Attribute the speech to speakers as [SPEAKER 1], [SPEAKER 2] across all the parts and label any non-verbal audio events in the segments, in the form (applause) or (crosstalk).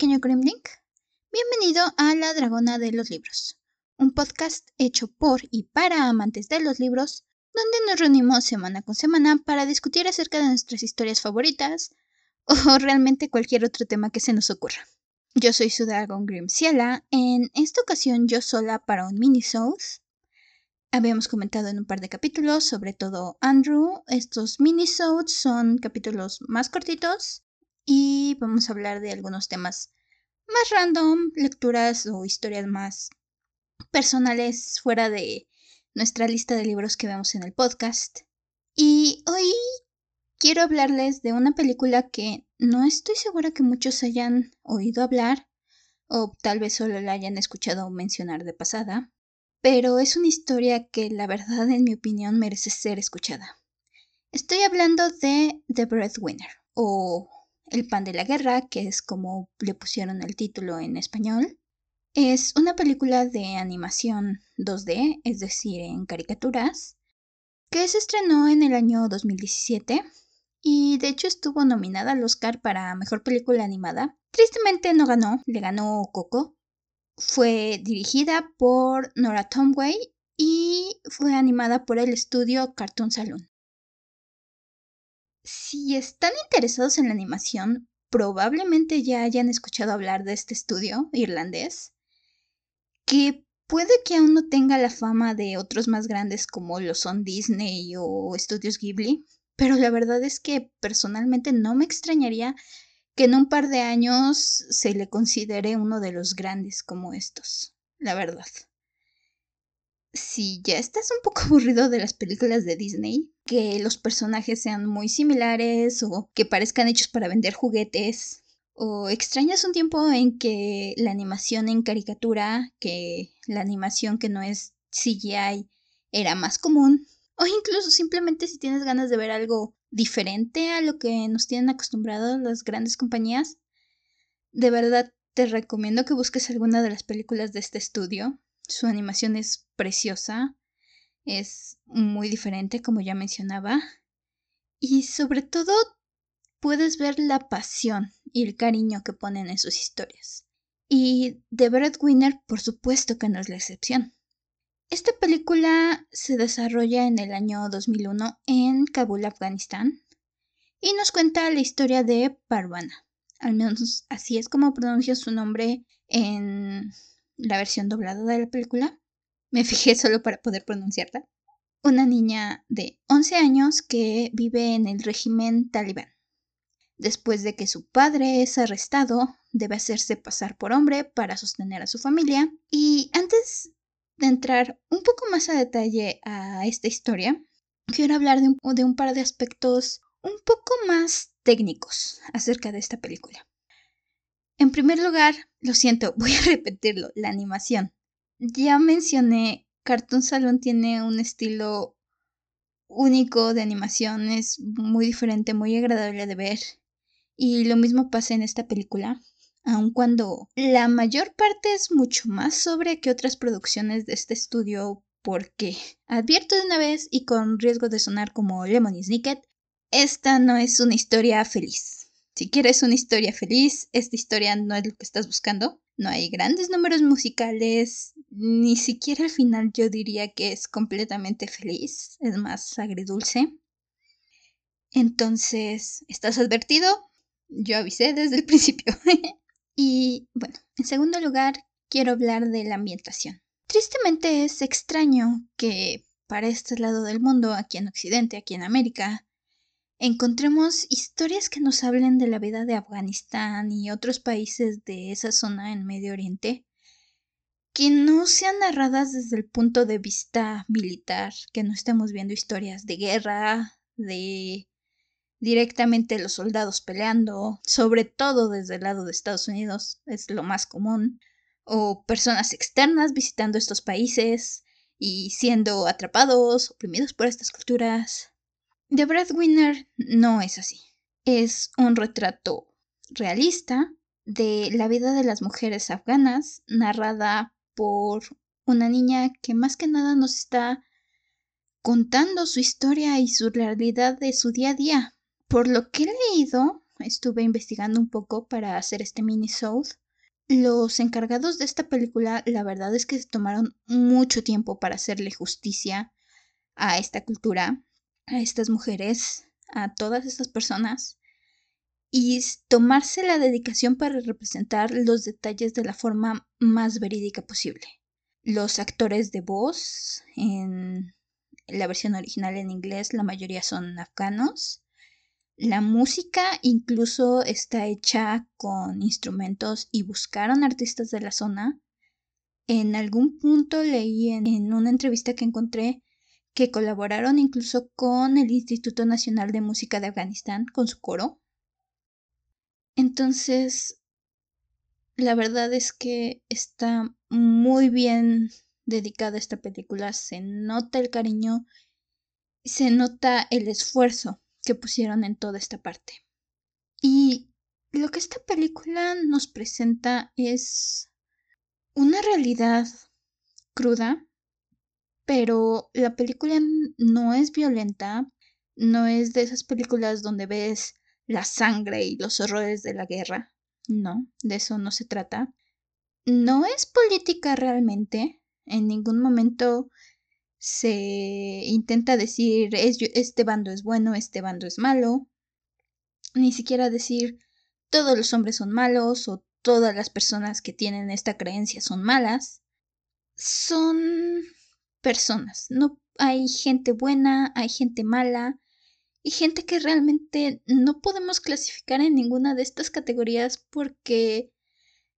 [SPEAKER 1] pequeño Grimlink? Bienvenido a La Dragona de los Libros, un podcast hecho por y para amantes de los libros, donde nos reunimos semana con semana para discutir acerca de nuestras historias favoritas o (laughs) realmente cualquier otro tema que se nos ocurra. Yo soy su dragón Grimciela, en esta ocasión yo sola para un mini -shows. Habíamos comentado en un par de capítulos, sobre todo Andrew. Estos mini-sodes son capítulos más cortitos y vamos a hablar de algunos temas más random, lecturas o historias más personales fuera de nuestra lista de libros que vemos en el podcast. Y hoy quiero hablarles de una película que no estoy segura que muchos hayan oído hablar o tal vez solo la hayan escuchado mencionar de pasada pero es una historia que la verdad en mi opinión merece ser escuchada. Estoy hablando de The Breadwinner o El pan de la guerra, que es como le pusieron el título en español. Es una película de animación 2D, es decir, en caricaturas, que se estrenó en el año 2017 y de hecho estuvo nominada al Oscar para Mejor Película Animada. Tristemente no ganó, le ganó Coco, fue dirigida por Nora Tomway y fue animada por el estudio Cartoon Saloon. Si están interesados en la animación, probablemente ya hayan escuchado hablar de este estudio irlandés, que puede que aún no tenga la fama de otros más grandes como lo son Disney o Estudios Ghibli, pero la verdad es que personalmente no me extrañaría que en un par de años se le considere uno de los grandes como estos, la verdad. Si ya estás un poco (laughs) aburrido de las películas de Disney, que los personajes sean muy similares o que parezcan hechos para vender juguetes, o extrañas un tiempo en que la animación en caricatura, que la animación que no es CGI era más común, o incluso simplemente si tienes ganas de ver algo diferente a lo que nos tienen acostumbrados las grandes compañías, de verdad te recomiendo que busques alguna de las películas de este estudio. Su animación es preciosa, es muy diferente como ya mencionaba, y sobre todo puedes ver la pasión y el cariño que ponen en sus historias. Y The Breadwinner, por supuesto que no es la excepción. Esta película se desarrolla en el año 2001 en Kabul, Afganistán, y nos cuenta la historia de Parvana. Al menos así es como pronuncia su nombre en la versión doblada de la película. Me (laughs) fijé solo para poder pronunciarla. Una niña de 11 años que vive en el régimen talibán. Después de que su padre es arrestado, debe hacerse pasar por hombre para sostener a su familia. Y antes de entrar un poco más a detalle a esta historia, quiero hablar de un, de un par de aspectos un poco más técnicos acerca de esta película. En primer lugar, lo siento, (laughs) voy a repetirlo, la animación. Ya mencioné, Cartoon Salon tiene un estilo único de animación, es muy diferente, muy agradable de ver. Y lo mismo pasa en esta película aun cuando la mayor parte es mucho más sobre que otras producciones de este estudio, porque advierto de una vez y con riesgo de sonar como Lemony Snicket, esta no es una historia feliz. Si quieres una historia feliz, esta historia no es lo que estás buscando. No hay grandes números musicales, ni siquiera al final yo diría que es completamente feliz, es más agridulce. Entonces, ¿estás advertido? Yo avisé desde el (laughs) principio. Y bueno, en segundo lugar, quiero hablar de la ambientación. Tristemente es extraño que para este lado del mundo, aquí en Occidente, aquí en América, encontremos historias que nos hablen de la vida de Afganistán y otros países de esa zona en Medio Oriente, que no sean narradas desde el punto de vista militar, que no estemos viendo historias de guerra, de directamente los soldados peleando, sobre todo desde el lado de Estados Unidos, es lo más común, o personas externas visitando estos países y siendo atrapados, oprimidos por estas culturas. The Breadwinner no es así. Es un retrato realista de la vida de las mujeres afganas, narrada por una niña que más que nada nos está contando su historia y su realidad de su día a día, por lo que he leído, estuve investigando un poco para hacer este mini show. Los encargados de esta película, la verdad es que se tomaron mucho tiempo para hacerle justicia a esta cultura, a estas mujeres, a todas estas personas y tomarse la dedicación para representar los detalles de la forma más verídica posible. Los actores de voz en la versión original en inglés, la mayoría son afganos. La música incluso está hecha con instrumentos y buscaron artistas de la zona. En algún punto leí en, una entrevista que encontré que colaboraron incluso con el Instituto Nacional de Música de Afganistán, con su coro. Entonces, la verdad es que está muy bien dedicada esta película. Se nota el cariño, se nota el esfuerzo que pusieron en toda esta parte. Y lo que esta película nos presenta es una realidad cruda, pero la película no es violenta, no es de esas películas donde ves la sangre y los horrores de la guerra. No, de eso no se trata. No es política realmente. En ningún momento se intenta decir este bando es bueno, este bando es malo. Ni siquiera decir todos los hombres son malos o todas las personas que tienen esta creencia son malas. Son personas. No hay gente buena, hay gente mala y gente que realmente no podemos clasificar en ninguna de estas categorías porque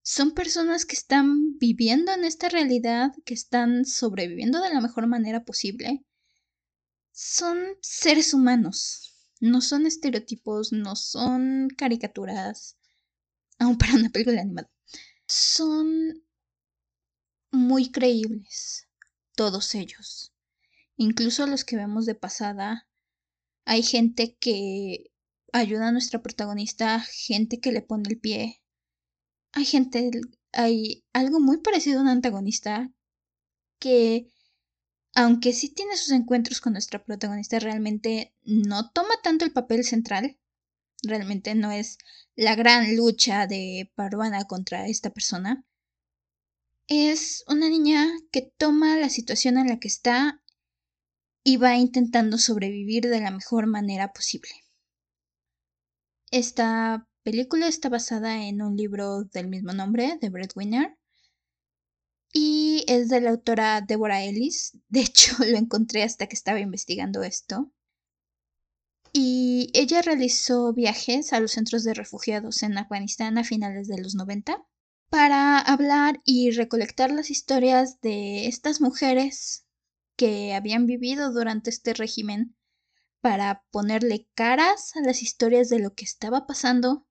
[SPEAKER 1] son personas que están viviendo en esta realidad, que están sobreviviendo de la mejor manera posible. Son seres humanos, no son estereotipos, no son caricaturas, aún para una película animada. Son muy creíbles todos ellos. Incluso los que vemos de pasada, hay gente que ayuda a nuestra protagonista, gente que le pone el pie. Hay gente, hay algo muy parecido a un antagonista que, aunque sí tiene sus encuentros con nuestra protagonista, realmente no toma tanto el papel central. Realmente no es la gran lucha de Parvana contra esta persona es una niña que toma la situación en la que está y va intentando sobrevivir de la mejor manera posible. Esta película está basada en un libro del mismo nombre, The Breadwinner, y es de la autora Deborah Ellis. De hecho, (laughs) lo encontré hasta que estaba investigando esto. Y ella realizó viajes a los centros de refugiados en Afganistán a finales de los 90 para hablar y recolectar las historias de estas mujeres que habían vivido durante este régimen para ponerle caras a las historias de lo que estaba pasando.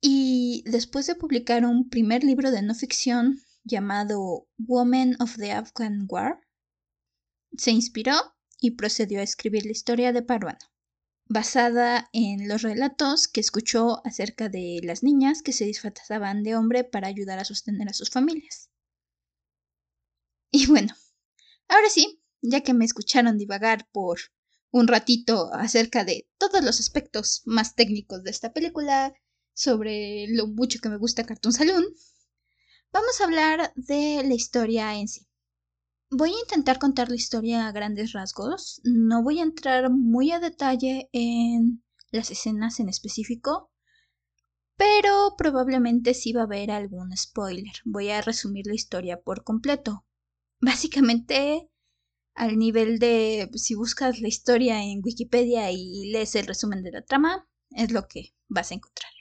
[SPEAKER 1] Y después de publicar un primer libro de no ficción llamado Women of the Afghan War, se inspiró y procedió a escribir la historia de Parwana basada en los relatos que escuchó acerca de las niñas que se disfrazaban de hombre para ayudar a sostener a sus familias. Y bueno, ahora sí, ya que me escucharon divagar por un ratito acerca de todos los aspectos más técnicos de esta película, sobre lo mucho que me gusta Cartoon Saloon, vamos a hablar de la historia en sí. Voy a intentar contar la historia a grandes rasgos. No voy a entrar muy a detalle en las escenas en específico, pero probablemente sí va a haber algún spoiler. Voy a resumir la historia por completo. (laughs) Básicamente, al nivel de si buscas la historia en Wikipedia y lees el resumen de la trama, es lo que vas a encontrar.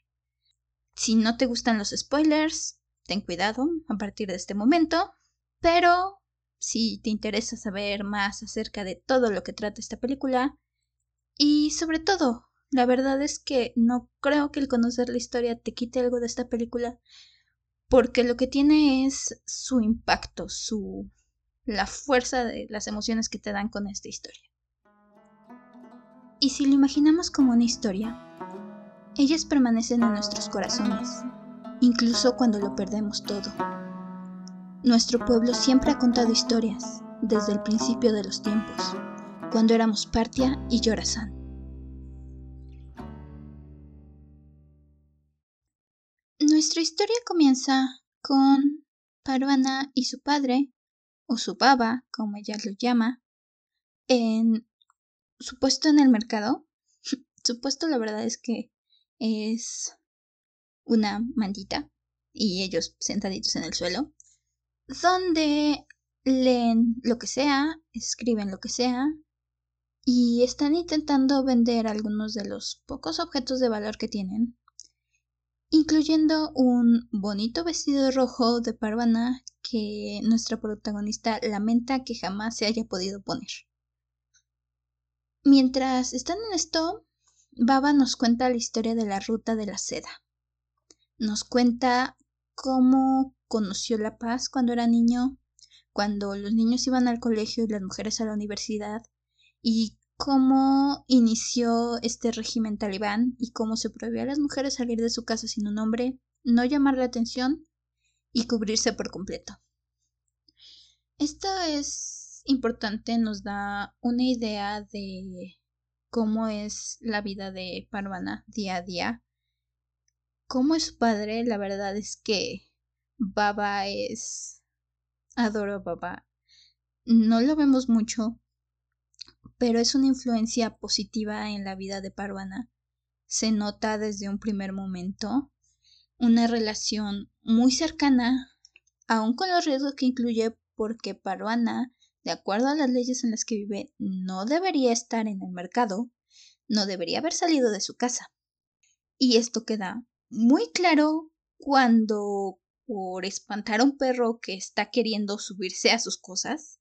[SPEAKER 1] Si no te gustan los spoilers, ten cuidado a partir de este momento, pero si te interesa saber más acerca de todo lo que trata esta película. Y sobre todo, la verdad es que no creo que el conocer la historia te quite algo de esta película, porque lo que tiene es su impacto, su la fuerza de las emociones que te dan con esta historia. Y si lo imaginamos como una historia, ellas permanecen en nuestros corazones, incluso cuando lo perdemos todo. Nuestro pueblo siempre ha contado historias, desde el principio de los tiempos, cuando éramos Partia y Yorasan. Nuestra historia comienza con Paruana y su padre, o su baba, como ella lo llama, en su puesto en el mercado. (laughs) su puesto la verdad es que es una mantita y ellos sentaditos en el suelo, donde leen lo que sea, escriben lo que sea y están intentando vender algunos de los pocos objetos de valor que tienen, incluyendo un bonito vestido rojo de parvana que nuestra protagonista lamenta que jamás se haya podido poner. Mientras están en esto, Baba nos cuenta la historia de la ruta de la seda. Nos cuenta cómo conoció la paz cuando era niño, cuando los niños iban al colegio y las mujeres a la universidad, y cómo inició este régimen talibán y cómo se prohibió a las mujeres salir de su casa sin un hombre, no llamar la atención y cubrirse por completo. Esto es importante, nos da una idea de cómo es la vida de Parvana día a día. Cómo es su padre, la verdad es que Baba es... Adoro a Baba. No lo vemos mucho, pero es una influencia positiva en la vida de Parvana. Se nota desde un primer momento una relación muy cercana, aun con los riesgos que incluye porque Parvana, de acuerdo a las leyes en las que vive, no debería estar en el mercado, no debería haber salido de su casa. Y esto queda muy claro cuando, por espantar a un perro que está queriendo subirse a sus cosas,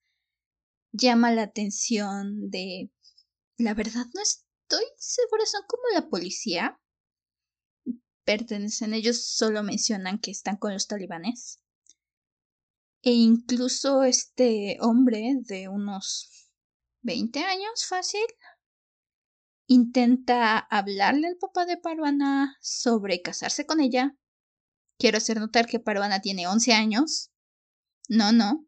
[SPEAKER 1] llama la atención de... La verdad no estoy segura, son como la policía. Pertenecen, ellos solo mencionan que están con los talibanes. E incluso este hombre de unos 20 años fácil intenta hablarle al papá de Paruana sobre casarse con ella. Quiero hacer notar que Paruana tiene 11 años. No, no.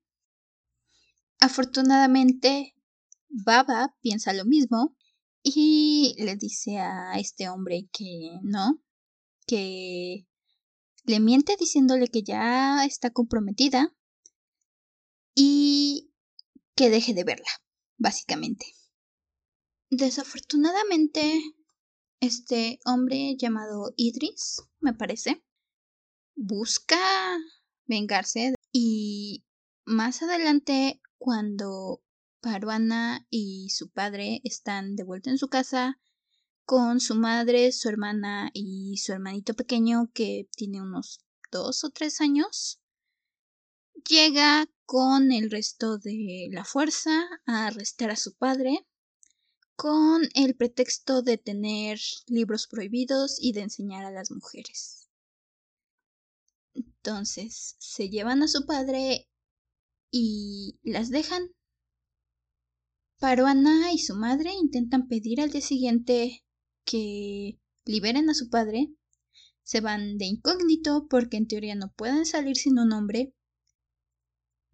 [SPEAKER 1] Afortunadamente, Baba piensa lo mismo y le dice a este hombre que no, que le miente diciéndole que ya está comprometida y que deje de verla, básicamente. Desafortunadamente, este hombre llamado Idris, me parece, busca vengarse y más adelante cuando Paruana y su padre están de vuelta en su casa con su madre, su hermana y su hermanito pequeño que tiene unos dos o tres años, llega con el resto de la fuerza a arrestar a su padre con el pretexto de tener libros prohibidos y de enseñar a las mujeres. Entonces se llevan a su padre y las dejan. Paruana y su madre intentan pedir al día siguiente que liberen a su padre. Se van de incógnito porque en teoría no pueden salir sin un hombre.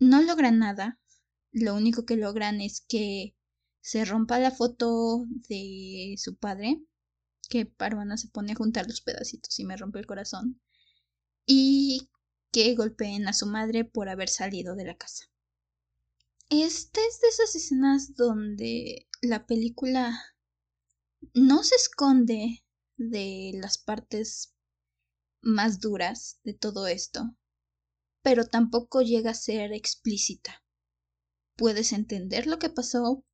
[SPEAKER 1] No logran nada. Lo único que logran es que se rompa la foto de su padre, que Paruana se pone a juntar los pedacitos y me rompe el corazón. Y que golpeen a su madre por haber salido de la casa. Esta es de esas escenas donde la película no se esconde de las partes más duras de todo esto, pero tampoco llega a ser explícita. Puedes entender lo que pasó,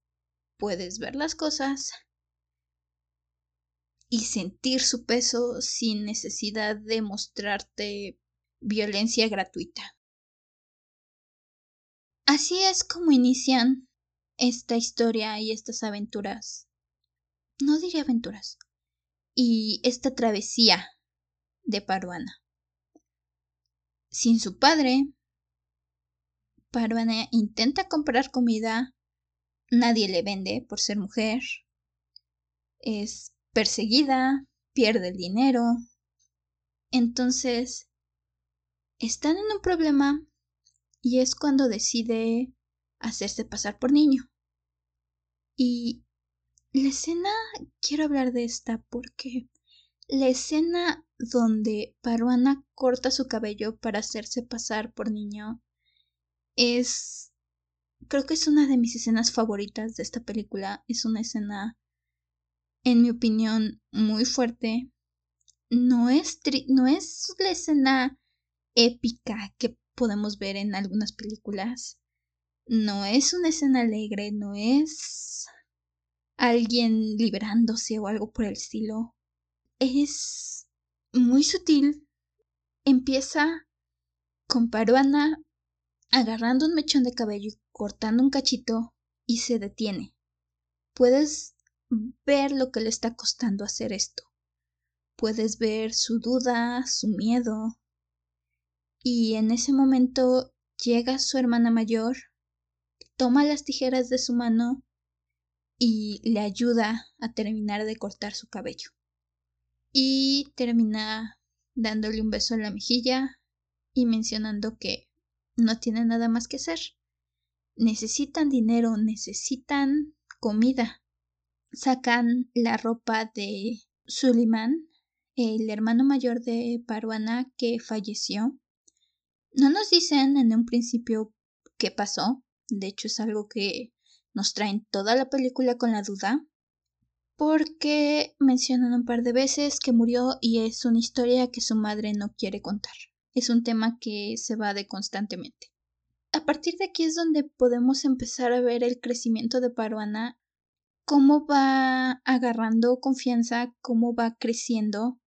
[SPEAKER 1] puedes ver las cosas y sentir su peso sin necesidad de mostrarte violencia gratuita. Así es como inician esta historia y estas aventuras. No diría aventuras. Y esta travesía de Paruana. Sin su padre, Paruana intenta comprar comida, nadie le vende por ser mujer, es perseguida, pierde el dinero. Entonces, están en un problema y es cuando decide hacerse pasar por niño. Y la escena, quiero hablar de esta porque La escena donde Paruana corta su cabello para hacerse pasar por niño es... Creo que es una de mis escenas favoritas de esta película. Es una escena, en mi opinión, muy fuerte. No es, no es la escena épica que podemos ver en algunas películas. No es una escena alegre, no es alguien liberándose o algo por el estilo. Es muy sutil. Empieza con Paruana agarrando un mechón de cabello y cortando un cachito y se detiene. Puedes ver lo que le está costando hacer esto. Puedes ver su duda, su miedo. Y en ese momento llega su hermana mayor, toma las tijeras de su mano y le ayuda a terminar de cortar su cabello. Y termina dándole un beso en la mejilla y mencionando que no tiene nada más que hacer. Necesitan dinero, necesitan comida. Sacan la ropa de Suleiman, el hermano mayor de Paruana que falleció. No nos dicen en un principio qué pasó. De hecho, es algo que nos traen toda la película con la duda porque mencionan un par de veces que murió y es una historia que su madre no quiere contar. Es un tema que se va de constantemente. A partir de aquí es donde podemos empezar a ver el crecimiento de Paruana, cómo va agarrando confianza, cómo va creciendo.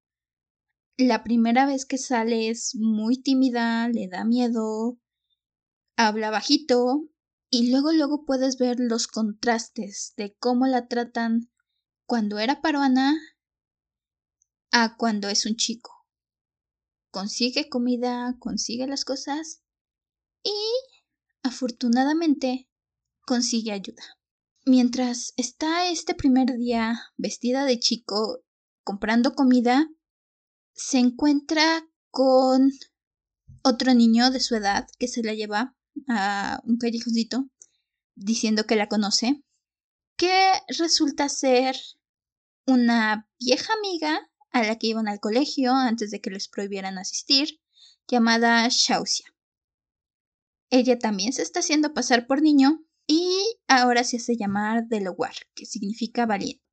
[SPEAKER 1] La primera vez que sale es muy tímida, le da miedo, habla bajito, y luego luego puedes ver los contrastes de cómo la tratan cuando era paruana a cuando es un chico. Consigue comida, consigue las cosas y afortunadamente consigue ayuda. Mientras está este primer día vestida de chico comprando comida, se encuentra con otro niño de su edad que se la lleva a un callejoncito diciendo que la conoce, que resulta ser una vieja amiga a la que iban al colegio antes de que les prohibieran asistir, llamada Shausia. Ella también se está haciendo pasar por niño y ahora se hace llamar Delaware, que significa valiente.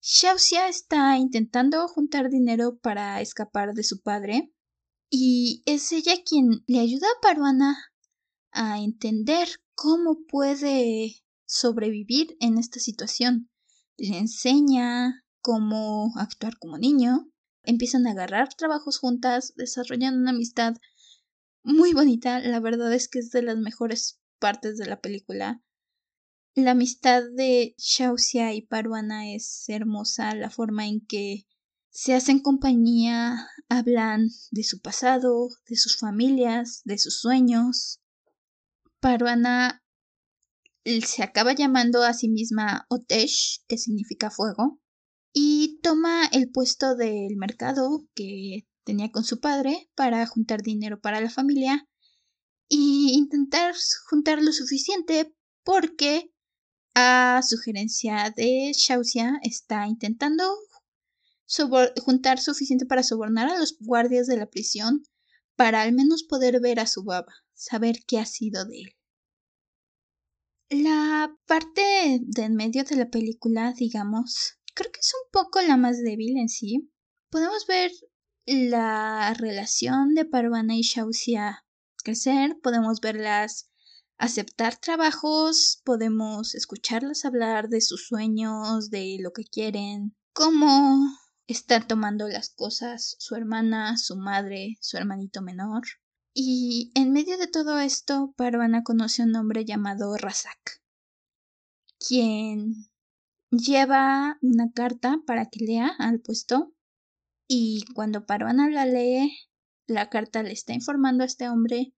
[SPEAKER 1] Shausia está intentando juntar dinero para escapar de su padre y es ella quien le ayuda a Paruana a entender cómo puede sobrevivir en esta situación. Le enseña cómo actuar como niño, empiezan a agarrar trabajos juntas, desarrollan una amistad muy bonita, la verdad es que es de las mejores partes de la película. La amistad de Shausia y Paruana es hermosa, la forma en que se hacen compañía, hablan de su pasado, de sus familias, de sus sueños. Paruana se acaba llamando a sí misma Otesh, que significa fuego, y toma el puesto del mercado que tenía con su padre para juntar dinero para la familia y intentar juntar lo suficiente porque a sugerencia de Shausia está intentando juntar suficiente para sobornar a los guardias de la prisión para al menos poder ver a su baba saber qué ha sido de él. La parte de en medio de la película, digamos, creo que es un poco la más débil en sí. Podemos ver la relación de Parvana y Shausia crecer, podemos verlas aceptar trabajos, podemos escucharlas hablar de sus sueños, de lo que quieren, cómo están tomando las cosas su hermana, su madre, su hermanito menor. Y en medio de todo esto, Parvana conoce a un hombre llamado Razak, quien lleva una carta para que lea al puesto. Y cuando Parvana la lee, la carta le está informando a este hombre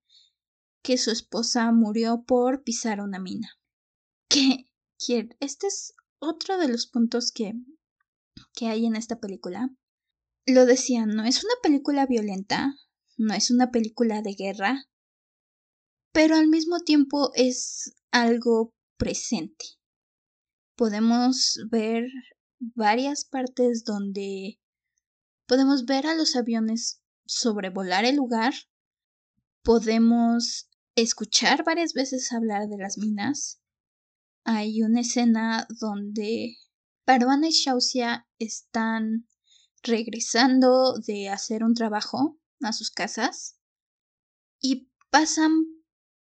[SPEAKER 1] que su esposa murió por pisar una mina. (laughs) Que, este es otro de los puntos que, que hay en esta película. Lo decía, no es una película violenta, no es una película de guerra, pero al mismo tiempo es algo presente. Podemos ver varias partes donde Podemos ver a los aviones sobrevolar el lugar. Podemos escuchar varias veces hablar de las minas. Hay una escena donde Paruana y Shausia están regresando de hacer un trabajo a sus casas y pasan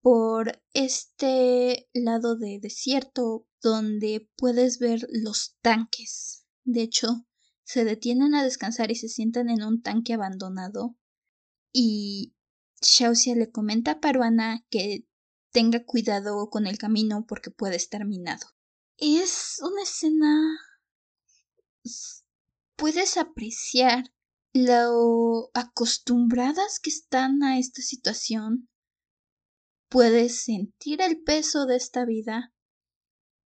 [SPEAKER 1] por este lado de desierto donde puedes ver los tanques. De hecho, se detienen a descansar y se sientan en un tanque abandonado y Shausia le comenta a Paruana que tenga cuidado con el camino porque puede estar minado. Es una escena... Puedes apreciar lo acostumbradas que están a esta situación. Puedes sentir el peso de esta vida,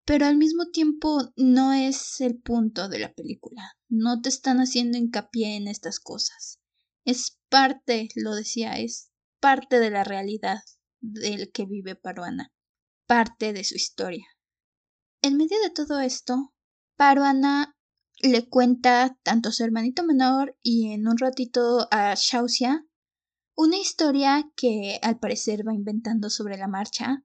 [SPEAKER 1] pero al mismo tiempo no es el punto de la película. No te están haciendo hincapié en estas cosas. Es parte, lo decía, es parte de la realidad del que vive Paruana, parte de su historia. En medio de todo esto, Paruana le cuenta tanto a su hermanito menor y en un ratito a Shausia una historia que al parecer va inventando sobre la marcha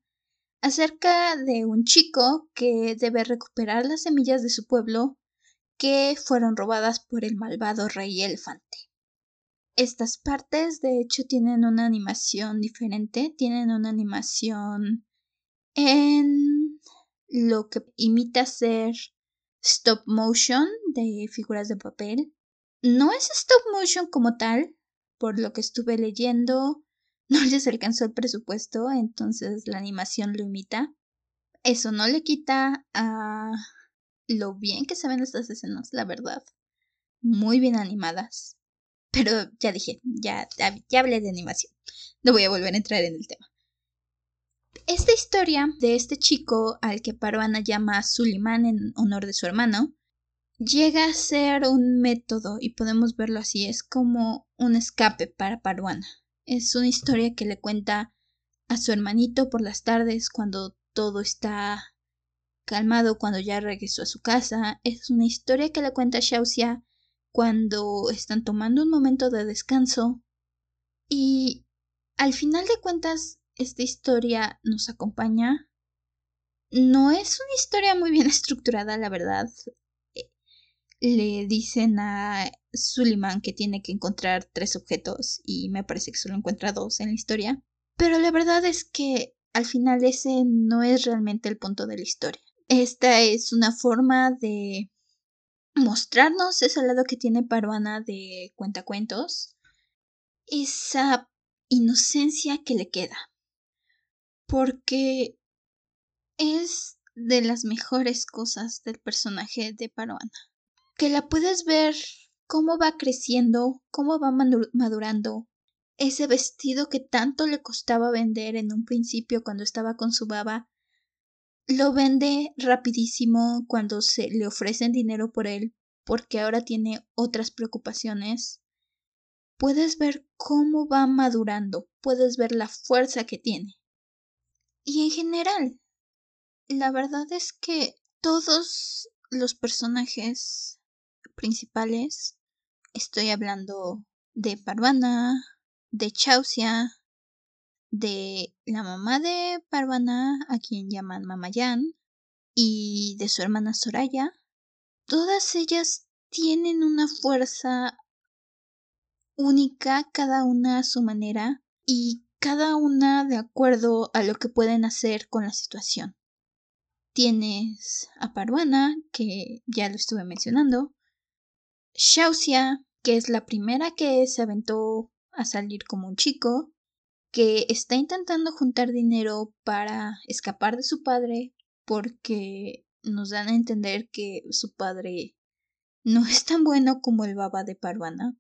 [SPEAKER 1] acerca de un chico que debe recuperar las semillas de su pueblo que fueron robadas por el malvado rey elefante. Estas partes de hecho tienen una animación diferente, tienen una animación en lo que imita ser stop motion de figuras de papel. No es stop motion como tal, por lo que estuve leyendo, no les alcanzó el presupuesto, entonces la animación lo imita. Eso no le quita a lo bien que se ven estas escenas, la verdad. Muy bien animadas. Pero ya dije, ya, ya hablé de animación. No voy a volver a entrar en el tema. Esta historia de este chico al que Paruana llama Suleiman en honor de su hermano, llega a ser un método y podemos verlo así, es como un escape para Paruana. Es una historia que le cuenta a su hermanito por las tardes cuando todo está calmado, cuando ya regresó a su casa. Es una historia que le cuenta a Shausia cuando están tomando un momento de descanso y al final de cuentas esta historia nos acompaña. No es una historia muy bien (laughs) estructurada, la verdad. Le dicen a Suleiman que tiene que encontrar tres objetos y me parece que solo encuentra dos en la historia. Pero la verdad es que al final ese no es realmente el punto de la historia. Esta es una forma de mostrarnos ese lado que tiene Paruana de cuentacuentos, esa inocencia que le queda. Porque es de las mejores cosas del personaje de Paruana. Que la puedes ver cómo va creciendo, cómo va madurando. Ese vestido que tanto le costaba vender en un principio cuando estaba con su baba, lo vende rapidísimo cuando se le ofrecen dinero por él porque ahora tiene otras preocupaciones. Puedes ver cómo va madurando, puedes ver la fuerza que tiene. Y en general, la verdad es que todos los personajes principales, estoy hablando de Parvana, de Chausia, de la mamá de Parvana, a quien llaman Mamayan, y de su hermana Soraya. Todas ellas tienen una fuerza única, cada una a su manera, y cada una de acuerdo a lo que pueden hacer con la situación. Tienes a Paruana, que ya lo estuve mencionando, Shausia, que es la primera que se aventó a salir como un chico, que está intentando juntar dinero para escapar de su padre porque nos dan a entender que su padre no es tan bueno como el baba de Parvana.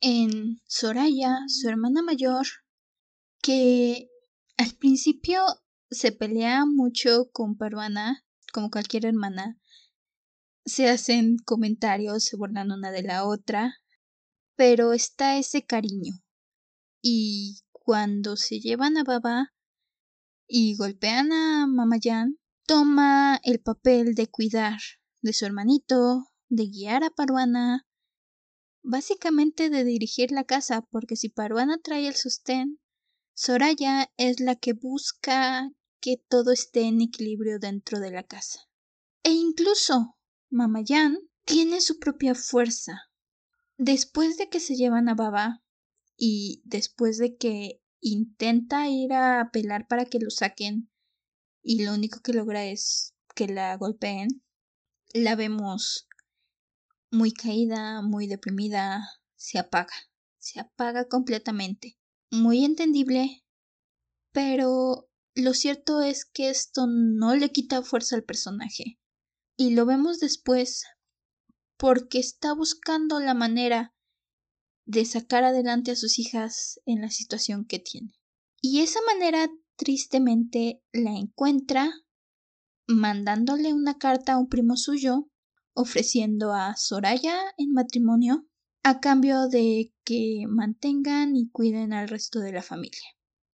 [SPEAKER 1] En Soraya, su hermana mayor, que al principio se pelea mucho con Parvana, como cualquier hermana, se hacen comentarios, se burlan una de la otra, pero está ese cariño. Y cuando se llevan a Baba y golpean a Mamayan, toma el papel de cuidar de su hermanito, de guiar a Paruana, básicamente de dirigir la casa, porque si Paruana trae el sostén, Soraya es la que busca que todo esté en equilibrio dentro de la casa. E incluso Mamayan tiene su propia fuerza. Después de que se llevan a Baba y después de que intenta ir a apelar para que lo saquen y lo único que logra es que la golpeen, la vemos muy caída, muy deprimida, se apaga, se apaga completamente. Muy entendible, pero lo cierto es que esto no le quita fuerza al personaje. Y lo vemos después porque está buscando la manera de sacar adelante a sus hijas en la situación que tiene. Y esa manera tristemente la encuentra mandándole una carta a un primo suyo ofreciendo a Soraya en matrimonio a cambio de que mantengan y cuiden al resto de la familia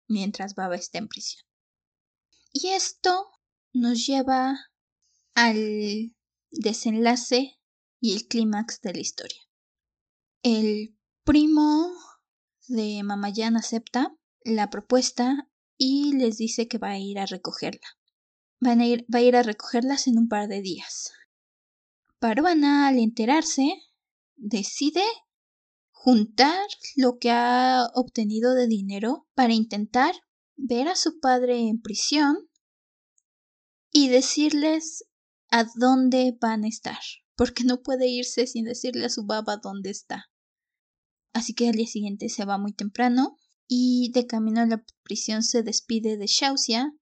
[SPEAKER 1] mientras Baba está en prisión. Y esto nos lleva al desenlace y el clímax de la historia. El primo de Mamayan acepta la propuesta y les dice que va a ir a recogerla. Va a ir a recogerlas en un par de días. Paruana, al enterarse, decide juntar lo que ha obtenido de dinero para intentar ver a su padre en prisión y decirles a dónde van a estar, porque no puede irse sin decirle a su baba dónde está. Así que al día siguiente se va muy temprano y de camino a la prisión se despide de Shausia.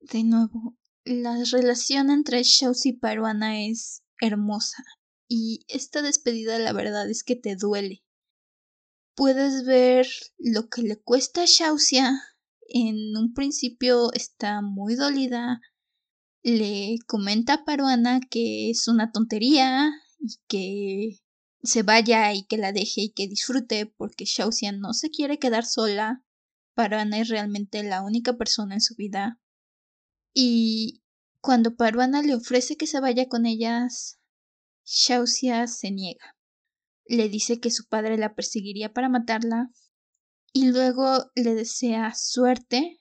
[SPEAKER 1] De nuevo, la relación entre Shausia y Paruana es hermosa y esta despedida la verdad es que te duele. Puedes ver lo que le cuesta a Shausia. En un principio está muy dolida. Le comenta a Paruana que es una tontería y que se vaya y que la deje y que disfrute porque Shausia no se quiere quedar sola. Paruana es realmente la única persona en su vida. Y cuando Paruana le ofrece que se vaya con ellas, Shausia se niega. Le dice que su padre la perseguiría para matarla y luego le desea suerte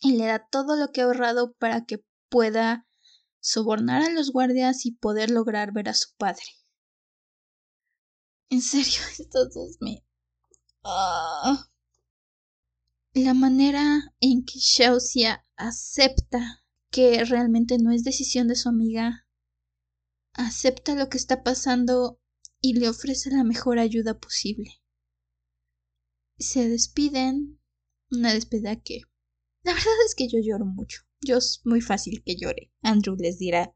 [SPEAKER 1] y le da todo lo que ha ahorrado para que pueda sobornar a los guardias y poder lograr ver a su padre. En serio, (laughs) estos dos me... Ah. La manera en que Shausia acepta que realmente no es decisión de su amiga, acepta lo que está pasando y le ofrece la mejor ayuda posible. Se despiden, una despedida que... La verdad es que yo lloro mucho. Yo es muy fácil que llore. Andrew les dirá.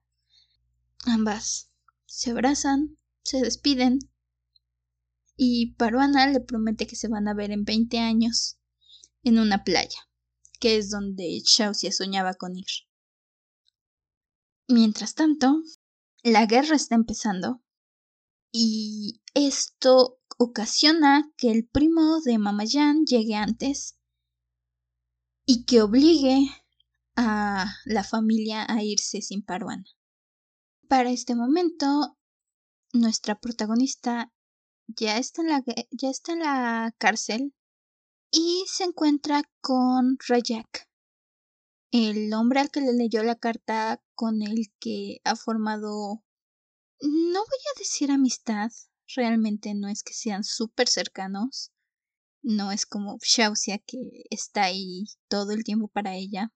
[SPEAKER 1] Ambas se abrazan, se despiden y Paruana le promete que se van a ver en 20 años en una playa, que es donde Shausia soñaba con ir. Mientras tanto, la guerra está empezando y esto ocasiona que el primo de Mamayan llegue antes y que obligue a la familia a irse sin Paruana. Para este momento, nuestra protagonista ya está en la, ya está en la cárcel y se encuentra con Rajak, el hombre al que le leyó la carta con el que ha formado, no voy a decir amistad, realmente no es que sean súper cercanos, no es como Shausia que está ahí todo el tiempo para ella,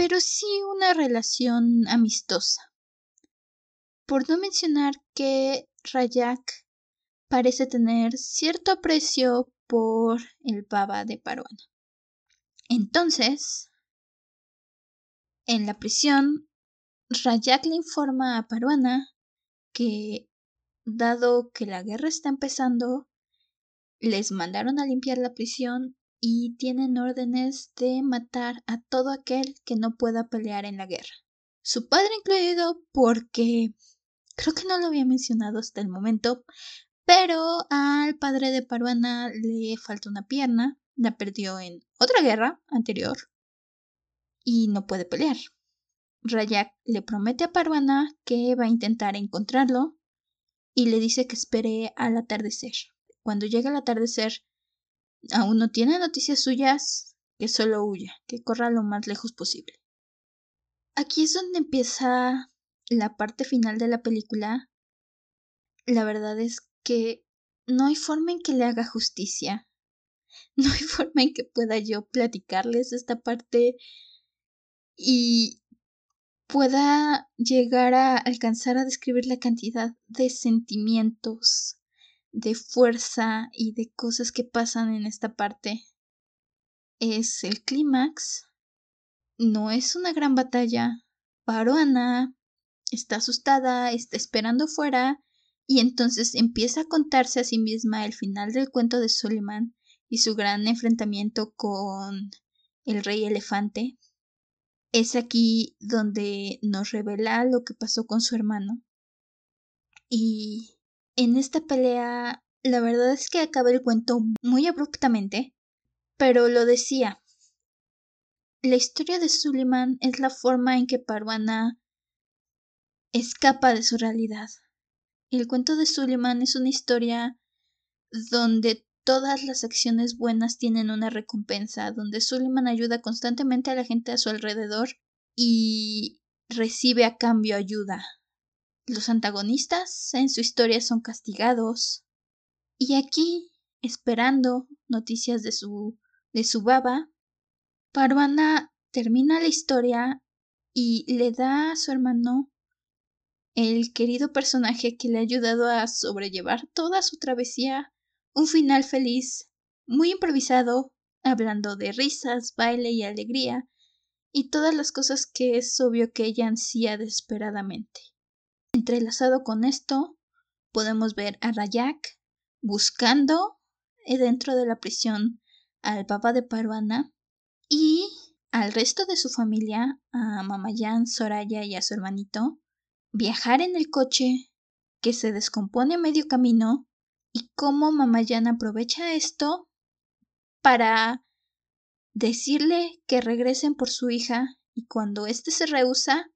[SPEAKER 1] pero sí una relación amistosa. Por no mencionar que Rayak parece tener cierto aprecio por el baba de Paruana. Entonces, en la prisión, Rayak le informa a Paruana que, dado que la guerra está empezando, les mandaron a limpiar la prisión y tienen órdenes de matar a todo aquel que no pueda pelear en la guerra. Su padre incluido porque creo que no lo había mencionado hasta el momento, pero al padre de Paruana le falta una pierna, la perdió en otra guerra anterior y no puede pelear. Rayak le promete a Paruana que va a intentar encontrarlo y le dice que espere al atardecer. Cuando llega el atardecer, aún no tiene noticias suyas, que solo huya, que corra lo más lejos posible. Aquí es donde empieza la parte final de la película. La verdad es que no hay forma en que le haga justicia. (laughs) No hay forma en que pueda yo platicarles esta parte y pueda llegar a alcanzar a describir la cantidad de sentimientos, de fuerza y de cosas que pasan en esta parte. Es el clímax. No es una gran batalla. Paruana está asustada, está esperando fuera y entonces empieza a contarse a sí misma el final del cuento de Suleiman y su gran enfrentamiento con el rey elefante. Es aquí donde nos revela lo que pasó con su hermano. Y en esta pelea, la verdad es que acaba el cuento muy abruptamente, pero lo decía. La historia de Suleiman es la forma en que Parwana escapa de su realidad. El cuento de Suleiman es una historia donde todas las acciones buenas tienen una recompensa, donde Suleiman ayuda constantemente a la gente a su alrededor y recibe a cambio ayuda. Los antagonistas en su historia son castigados. Y aquí, esperando noticias de su de su baba, Parvana termina la historia y le da a su hermano el querido personaje que le ha ayudado a sobrellevar toda su travesía, un final feliz, muy improvisado, hablando de risas, baile y alegría, y todas las cosas que es obvio que ella ansía desesperadamente. Entrelazado con esto, podemos ver a Rayak buscando eh, dentro de la prisión al papá de Parvana y al resto de su familia, a Mamayan, Soraya y a su hermanito, viajar en el coche que se descompone a medio camino y cómo Mamayan aprovecha esto para decirle que regresen por su hija y cuando éste se rehúsa,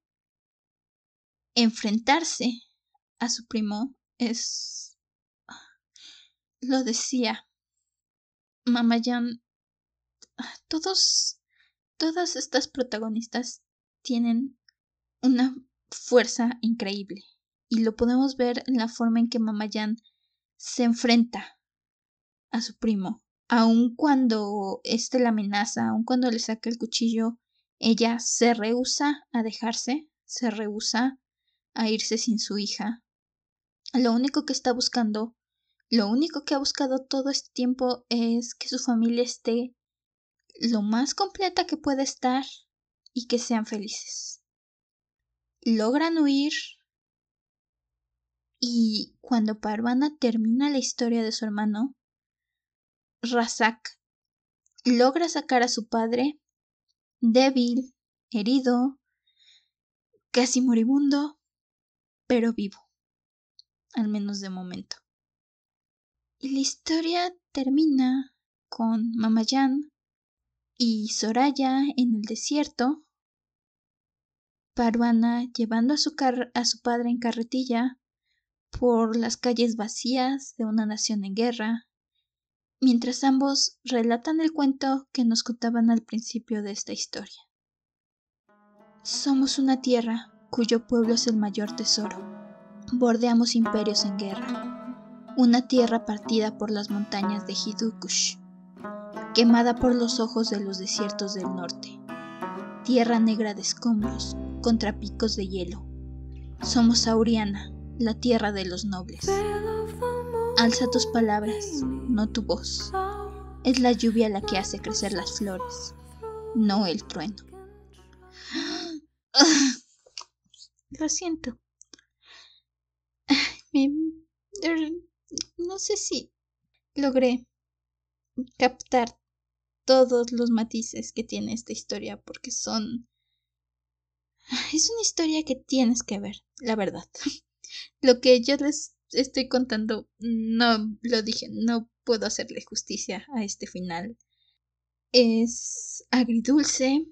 [SPEAKER 1] enfrentarse a su primo es... lo decía. Mamayan... Todos... Todas estas protagonistas tienen una fuerza increíble. Y lo podemos ver en la forma en que Mamayan se enfrenta a su primo. Aun cuando éste la amenaza, aun cuando le saca el cuchillo, ella se rehúsa a dejarse, se rehúsa a irse sin su hija. Lo único que está buscando, lo único que ha buscado todo este tiempo es que su familia esté lo más completa que pueda estar y que sean felices logran huir y cuando Parvana termina la historia de su hermano, Razak logra sacar a su padre, débil, herido, casi moribundo, pero vivo, al menos de momento. Y la historia termina con Mamayan y Soraya en el desierto, Parvana llevando a su, a su padre en carretilla por las calles vacías de una nación en guerra, mientras ambos relatan el cuento que nos contaban al principio de esta historia. Somos una tierra cuyo pueblo es el mayor tesoro. Bordeamos imperios en guerra. Una tierra partida por las montañas de Hidukush, quemada por los ojos de los desiertos del norte. Tierra negra de escombros, contra picos de hielo. Somos Auriana, la tierra de los nobles. Alza tus palabras, no tu voz. Es la lluvia la que hace crecer las flores, no el trueno. Lo siento. No sé si logré captar todos los matices que tiene esta historia porque son es una historia que tienes que ver, la verdad. (laughs) Lo que yo les estoy contando, no lo dije, no puedo hacerle justicia a este final. Es agridulce.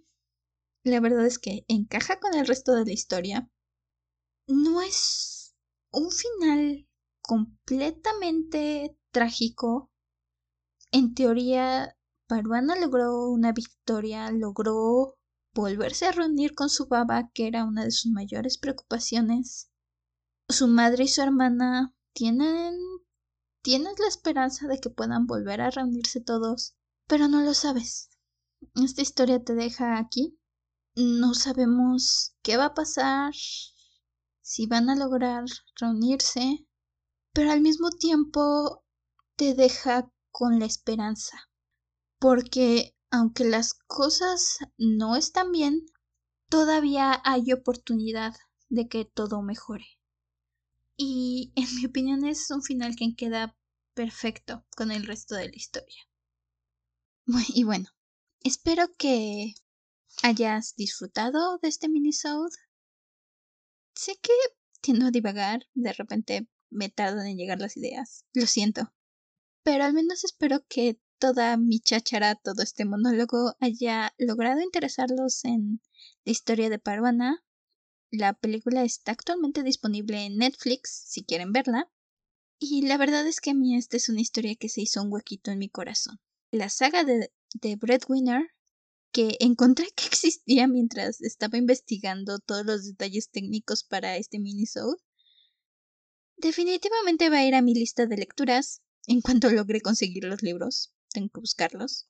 [SPEAKER 1] La verdad es que encaja con el resto de la historia. No es un final completamente trágico. En teoría, Parvana logró una victoria, logró volverse a reunir con su baba, que era una de sus mayores preocupaciones. Su madre y su hermana tienen tienes la esperanza de que puedan volver a reunirse todos, pero no lo sabes. Esta historia te deja aquí. No sabemos qué va a pasar, si van a lograr reunirse, pero al mismo tiempo te deja con la esperanza. Porque aunque las cosas no están bien, todavía hay oportunidad de que todo mejore. Y (laughs) en mi opinión es un final que queda perfecto con el resto de la historia. Y bueno, espero que hayas disfrutado de este minisode. Sé que tiendo a divagar, de repente me tardan en llegar las ideas, lo siento. Pero al menos espero que toda mi cháchara, todo este monólogo haya logrado interesarlos en la historia de Parvana. La película está actualmente disponible en Netflix, si quieren verla. Y la verdad es que a mí esta es una historia que se hizo un huequito en mi corazón. La saga de, de Breadwinner, que encontré que existía mientras estaba investigando todos los detalles técnicos para este minisode, definitivamente va a ir a mi lista de lecturas en cuanto logre conseguir los libros tengo que buscarlos.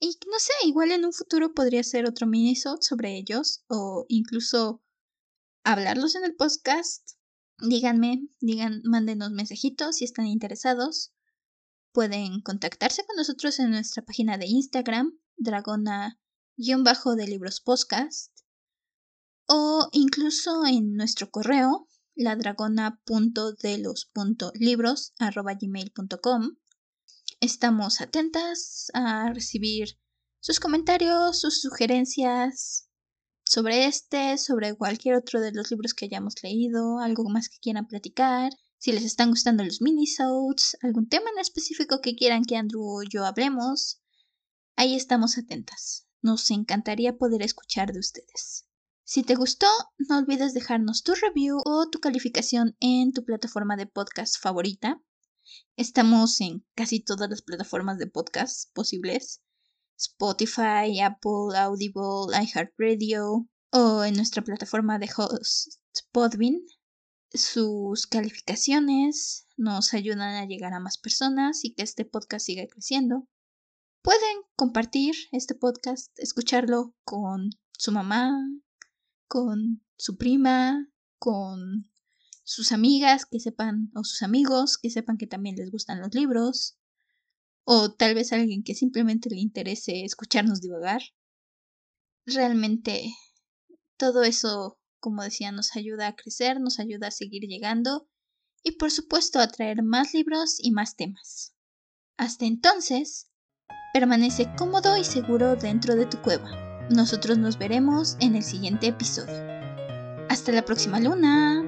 [SPEAKER 1] Y no sé, igual en un futuro podría ser otro minisode sobre ellos o incluso hablarlos en el podcast. Díganme, digan, mándenos mensajitos si están interesados. Pueden contactarse con nosotros en nuestra página de Instagram, dragona-de libros podcast, o incluso en nuestro correo, ladragona.delos.libros.gmail.com Estamos atentas a recibir sus comentarios, sus sugerencias sobre este, sobre cualquier otro de los libros que hayamos leído, algo más que quieran platicar, si les están gustando los minisodes, algún tema en específico que quieran que Andrew o yo hablemos. Ahí estamos atentas. Nos encantaría poder escuchar de ustedes. Si te gustó, no olvides dejarnos tu review o tu calificación en tu plataforma de podcast favorita. Estamos en casi todas las plataformas de podcast posibles. Spotify, Apple, Audible, iHeartRadio o en nuestra plataforma de host Podbean. Sus calificaciones nos ayudan a llegar a más personas y que este podcast siga creciendo. Pueden compartir este podcast, escucharlo con su mamá, con su prima, con sus amigas que sepan, o sus amigos que sepan que también les gustan los libros, o tal vez alguien que simplemente le interese escucharnos divagar. Realmente todo eso, como decía, nos ayuda a crecer, nos ayuda a seguir llegando y por supuesto a traer más libros y más temas. Hasta entonces, permanece cómodo y seguro dentro de tu cueva. Nosotros nos veremos en el siguiente episodio. Hasta la próxima luna.